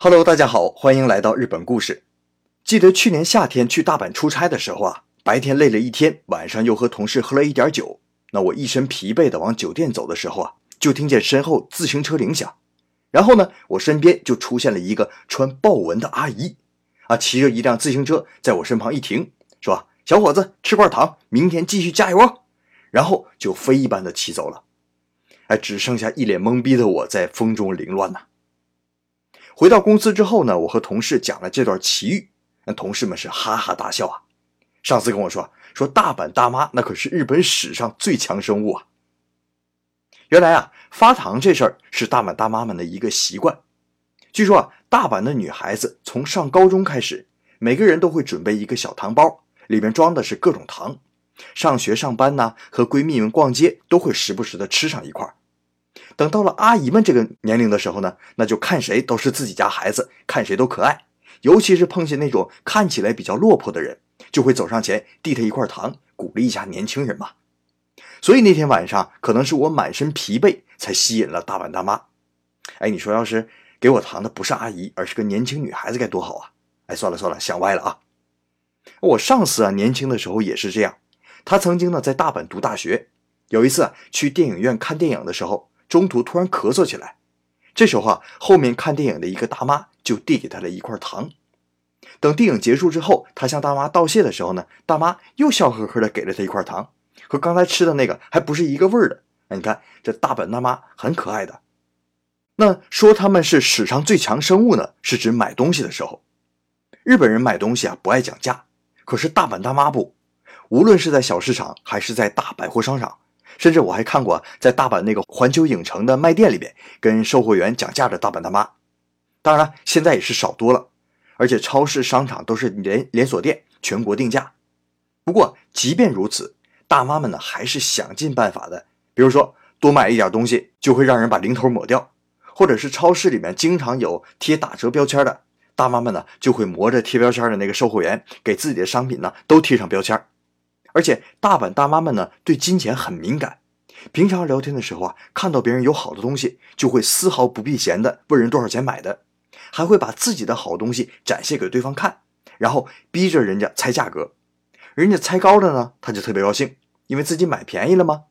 Hello，大家好，欢迎来到日本故事。记得去年夏天去大阪出差的时候啊，白天累了一天，晚上又和同事喝了一点酒。那我一身疲惫的往酒店走的时候啊，就听见身后自行车铃响，然后呢，我身边就出现了一个穿豹纹的阿姨，啊，骑着一辆自行车在我身旁一停，说：“小伙子，吃块糖，明天继续加油。”然后就飞一般的骑走了。哎，只剩下一脸懵逼的我在风中凌乱呐。回到公司之后呢，我和同事讲了这段奇遇，那同事们是哈哈大笑啊。上司跟我说，说大阪大妈那可是日本史上最强生物啊。原来啊，发糖这事儿是大阪大妈们的一个习惯。据说啊，大阪的女孩子从上高中开始，每个人都会准备一个小糖包，里面装的是各种糖。上学上班呢，和闺蜜们逛街都会时不时的吃上一块儿。等到了阿姨们这个年龄的时候呢，那就看谁都是自己家孩子，看谁都可爱。尤其是碰见那种看起来比较落魄的人，就会走上前递他一块糖，鼓励一下年轻人嘛。所以那天晚上，可能是我满身疲惫，才吸引了大阪大妈。哎，你说要是给我糖的不是阿姨，而是个年轻女孩子，该多好啊！哎，算了算了，想歪了啊。我上司啊，年轻的时候也是这样。他曾经呢在大阪读大学，有一次去电影院看电影的时候，中途突然咳嗽起来。这时候啊，后面看电影的一个大妈就递给他了一块糖。等电影结束之后，他向大妈道谢的时候呢，大妈又笑呵呵的给了他一块糖，和刚才吃的那个还不是一个味儿的。你看这大阪大妈很可爱的。那说他们是史上最强生物呢，是指买东西的时候，日本人买东西啊不爱讲价，可是大阪大妈不。无论是在小市场，还是在大百货商场，甚至我还看过在大阪那个环球影城的卖店里边跟售货员讲价的大阪大妈。当然了，现在也是少多了，而且超市、商场都是连连锁店，全国定价。不过，即便如此，大妈们呢还是想尽办法的。比如说，多买一点东西就会让人把零头抹掉，或者是超市里面经常有贴打折标签的，大妈们呢就会磨着贴标签的那个售货员给自己的商品呢都贴上标签。而且大阪大妈们呢，对金钱很敏感。平常聊天的时候啊，看到别人有好的东西，就会丝毫不避嫌的问人多少钱买的，还会把自己的好东西展现给对方看，然后逼着人家猜价格。人家猜高了呢，他就特别高兴，因为自己买便宜了吗？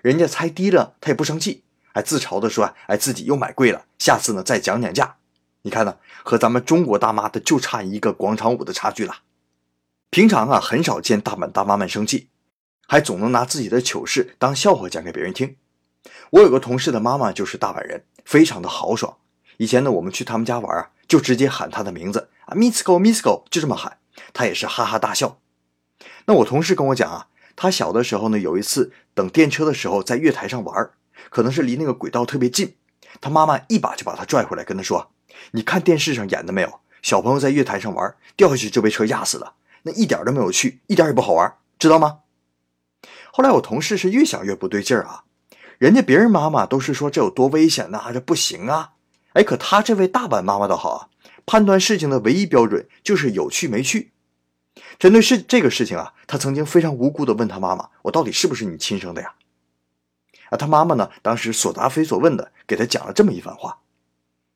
人家猜低了，他也不生气，还自嘲的说：“哎，自己又买贵了，下次呢再讲讲价。”你看呢，和咱们中国大妈的就差一个广场舞的差距了。平常啊，很少见大阪大妈们生气，还总能拿自己的糗事当笑话讲给别人听。我有个同事的妈妈就是大阪人，非常的豪爽。以前呢，我们去他们家玩啊，就直接喊她的名字啊，Misco，Misco，就这么喊，她也是哈哈大笑。那我同事跟我讲啊，他小的时候呢，有一次等电车的时候，在月台上玩，可能是离那个轨道特别近，他妈妈一把就把他拽回来，跟他说：“你看电视上演的没有？小朋友在月台上玩，掉下去就被车压死了。”那一点都没有趣，一点也不好玩，知道吗？后来我同事是越想越不对劲儿啊，人家别人妈妈都是说这有多危险呐，这不行啊，哎，可他这位大阪妈妈倒好啊，判断事情的唯一标准就是有趣没趣。针对事这个事情啊，他曾经非常无辜的问他妈妈：“我到底是不是你亲生的呀？”啊，他妈妈呢，当时所答非所问的给他讲了这么一番话。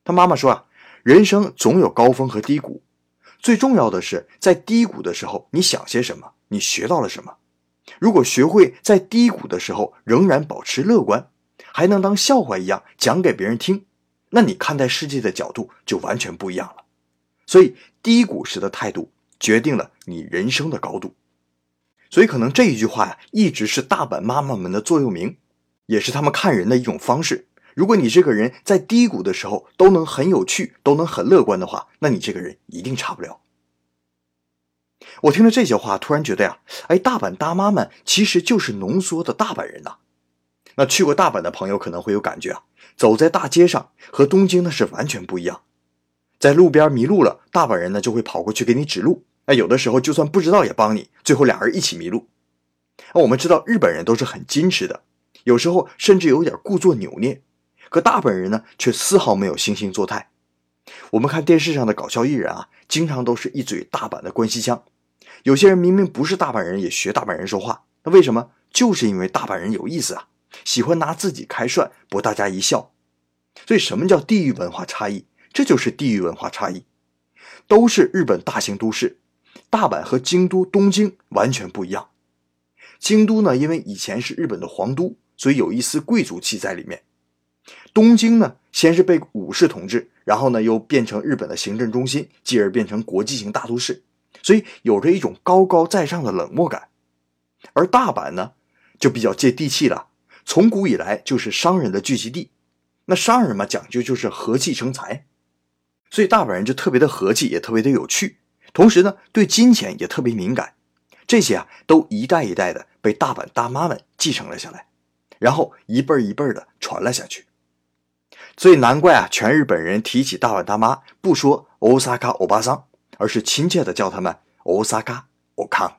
他妈妈说啊，人生总有高峰和低谷。最重要的是，在低谷的时候，你想些什么？你学到了什么？如果学会在低谷的时候仍然保持乐观，还能当笑话一样讲给别人听，那你看待世界的角度就完全不一样了。所以，低谷时的态度决定了你人生的高度。所以，可能这一句话呀，一直是大阪妈妈们的座右铭，也是他们看人的一种方式。如果你这个人在低谷的时候都能很有趣，都能很乐观的话，那你这个人一定差不了。我听了这些话，突然觉得呀，哎，大阪大妈们其实就是浓缩的大阪人呐。那去过大阪的朋友可能会有感觉啊，走在大街上和东京那是完全不一样。在路边迷路了，大阪人呢就会跑过去给你指路。那有的时候就算不知道也帮你，最后俩人一起迷路。那我们知道日本人都是很矜持的，有时候甚至有点故作扭捏。可大本人呢，却丝毫没有惺惺作态。我们看电视上的搞笑艺人啊，经常都是一嘴大阪的关西腔。有些人明明不是大阪人，也学大阪人说话。那为什么？就是因为大阪人有意思啊，喜欢拿自己开涮，博大家一笑。所以，什么叫地域文化差异？这就是地域文化差异。都是日本大型都市，大阪和京都、东京完全不一样。京都呢，因为以前是日本的皇都，所以有一丝贵族气在里面。东京呢，先是被武士统治，然后呢又变成日本的行政中心，继而变成国际型大都市，所以有着一种高高在上的冷漠感。而大阪呢，就比较接地气了，从古以来就是商人的聚集地。那商人嘛，讲究就是和气生财，所以大阪人就特别的和气，也特别的有趣。同时呢，对金钱也特别敏感。这些啊，都一代一代的被大阪大妈们继承了下来，然后一辈儿一辈儿的传了下去。所以难怪啊，全日本人提起大碗大妈，不说欧沙咖欧巴桑，而是亲切的叫他们欧沙咖欧康。